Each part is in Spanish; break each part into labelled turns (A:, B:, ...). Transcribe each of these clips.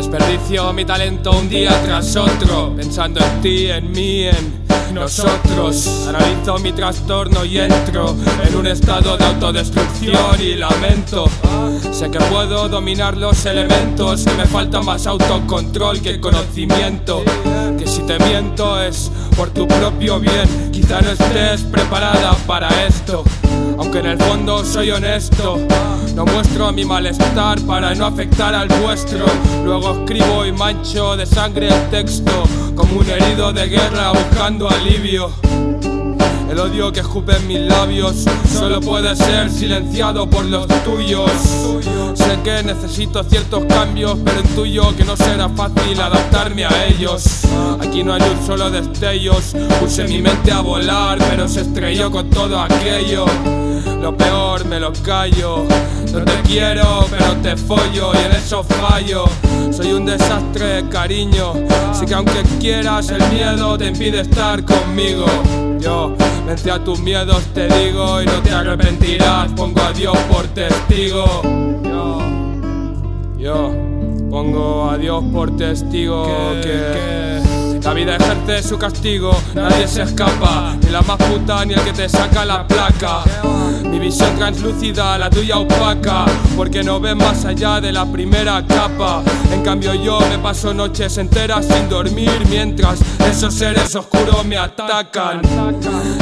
A: Desperdicio mi talento un día tras otro, pensando en ti, en mí, en nosotros. Analizo mi trastorno y entro en un estado de autodestrucción y lamento. Sé que puedo dominar los elementos, que me falta más autocontrol que conocimiento. Que si te miento es por tu propio bien, quizá no estés preparada para esto. Aunque en el fondo soy honesto, no muestro mi malestar para no afectar al vuestro. Luego escribo y mancho de sangre el texto, como un herido de guerra buscando alivio. El odio que escupe en mis labios solo puede ser silenciado por los tuyos. Sé que necesito ciertos cambios, pero intuyo que no será fácil adaptarme a ellos. Aquí no hay un solo destellos, puse mi mente a volar, pero se estrelló con todo aquello. Lo peor me lo callo. No te quiero, pero te follo y en eso fallo. Soy un desastre, cariño. Así que aunque quieras, el miedo te impide estar conmigo. Yo vence a tus miedos, te digo, y no te arrepentirás. Pongo a Dios por testigo. Yo, yo pongo a Dios por testigo que la vida ejerce su castigo, nadie se escapa, ni la más puta ni el que te saca la placa. Mi visión translúcida, la tuya opaca, porque no ves más allá de la primera capa. En cambio yo me paso noches enteras sin dormir mientras esos seres oscuros me atacan.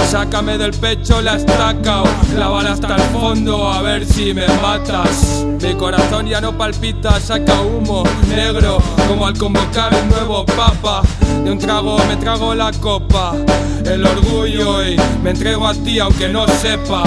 A: Sácame del pecho la estaca o clávala hasta el fondo a ver si me matas. Mi corazón ya no palpita, saca humo negro como al convocar un nuevo papa. De un trago me trago la copa, el orgullo y me entrego a ti aunque no sepa.